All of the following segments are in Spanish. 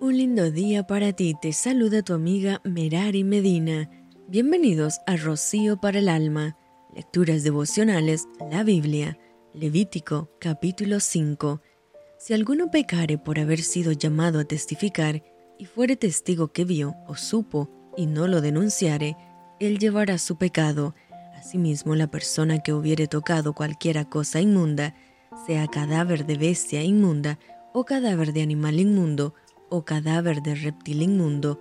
Un lindo día para ti, te saluda tu amiga Merari Medina. Bienvenidos a Rocío para el Alma, Lecturas Devocionales, la Biblia, Levítico capítulo 5. Si alguno pecare por haber sido llamado a testificar y fuere testigo que vio o supo y no lo denunciare, él llevará su pecado. Asimismo, la persona que hubiere tocado cualquiera cosa inmunda, sea cadáver de bestia inmunda o cadáver de animal inmundo, o cadáver de reptil inmundo,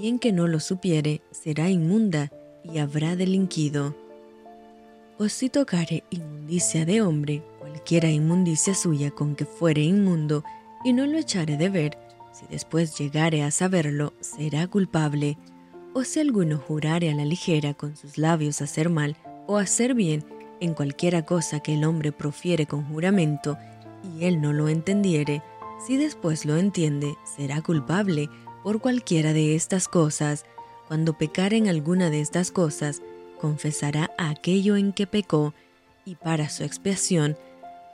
bien que no lo supiere, será inmunda y habrá delinquido. O si tocare inmundicia de hombre, cualquiera inmundicia suya con que fuere inmundo, y no lo echare de ver, si después llegare a saberlo, será culpable. O si alguno jurare a la ligera con sus labios hacer mal o hacer bien en cualquiera cosa que el hombre profiere con juramento, y él no lo entendiere, si después lo entiende, será culpable por cualquiera de estas cosas. Cuando pecare en alguna de estas cosas, confesará aquello en que pecó, y para su expiación,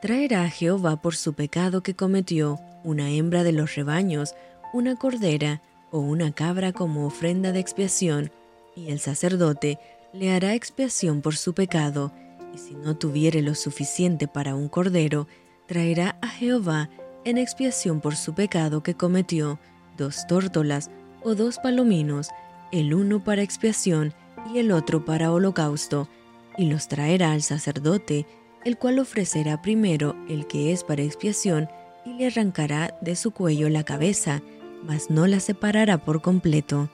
traerá a Jehová por su pecado que cometió una hembra de los rebaños, una cordera o una cabra como ofrenda de expiación, y el sacerdote le hará expiación por su pecado, y si no tuviere lo suficiente para un cordero, traerá a Jehová en expiación por su pecado que cometió, dos tórtolas o dos palominos, el uno para expiación y el otro para holocausto, y los traerá al sacerdote, el cual ofrecerá primero el que es para expiación y le arrancará de su cuello la cabeza, mas no la separará por completo.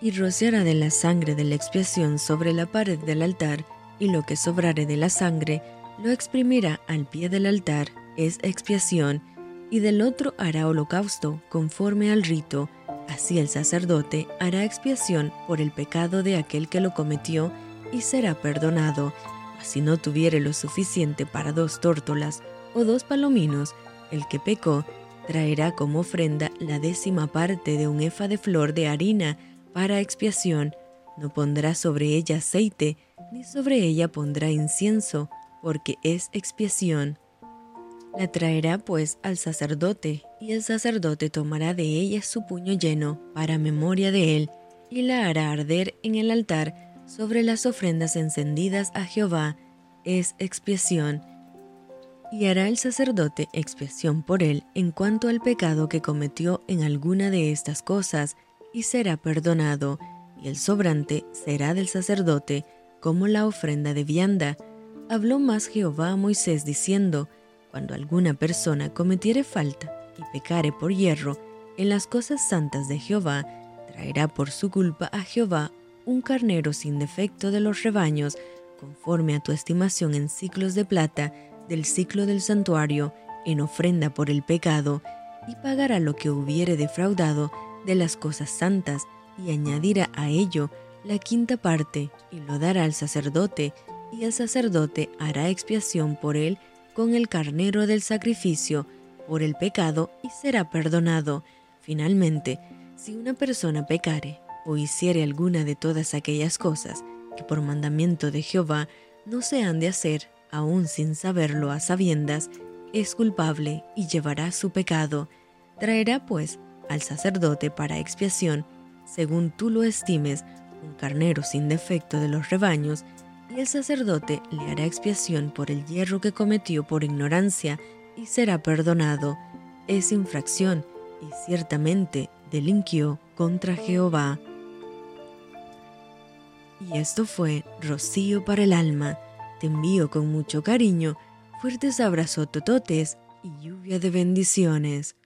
Y rociará de la sangre de la expiación sobre la pared del altar, y lo que sobrare de la sangre lo exprimirá al pie del altar, es expiación, y del otro hará holocausto conforme al rito. Así el sacerdote hará expiación por el pecado de aquel que lo cometió y será perdonado. Si no tuviere lo suficiente para dos tórtolas o dos palominos, el que pecó traerá como ofrenda la décima parte de un efa de flor de harina para expiación. No pondrá sobre ella aceite, ni sobre ella pondrá incienso, porque es expiación. La traerá pues al sacerdote, y el sacerdote tomará de ella su puño lleno para memoria de él, y la hará arder en el altar sobre las ofrendas encendidas a Jehová, es expiación. Y hará el sacerdote expiación por él en cuanto al pecado que cometió en alguna de estas cosas, y será perdonado, y el sobrante será del sacerdote, como la ofrenda de vianda. Habló más Jehová a Moisés diciendo, cuando alguna persona cometiere falta y pecare por hierro en las cosas santas de Jehová, traerá por su culpa a Jehová un carnero sin defecto de los rebaños, conforme a tu estimación en ciclos de plata del ciclo del santuario, en ofrenda por el pecado, y pagará lo que hubiere defraudado de las cosas santas, y añadirá a ello la quinta parte, y lo dará al sacerdote, y el sacerdote hará expiación por él con el carnero del sacrificio por el pecado y será perdonado. Finalmente, si una persona pecare o hiciere alguna de todas aquellas cosas que por mandamiento de Jehová no se han de hacer, aun sin saberlo a sabiendas, es culpable y llevará su pecado. Traerá pues al sacerdote para expiación, según tú lo estimes, un carnero sin defecto de los rebaños, y el sacerdote le hará expiación por el hierro que cometió por ignorancia y será perdonado. Es infracción y ciertamente delinquió contra Jehová. Y esto fue Rocío para el alma. Te envío con mucho cariño, fuertes abrazos tototes y lluvia de bendiciones.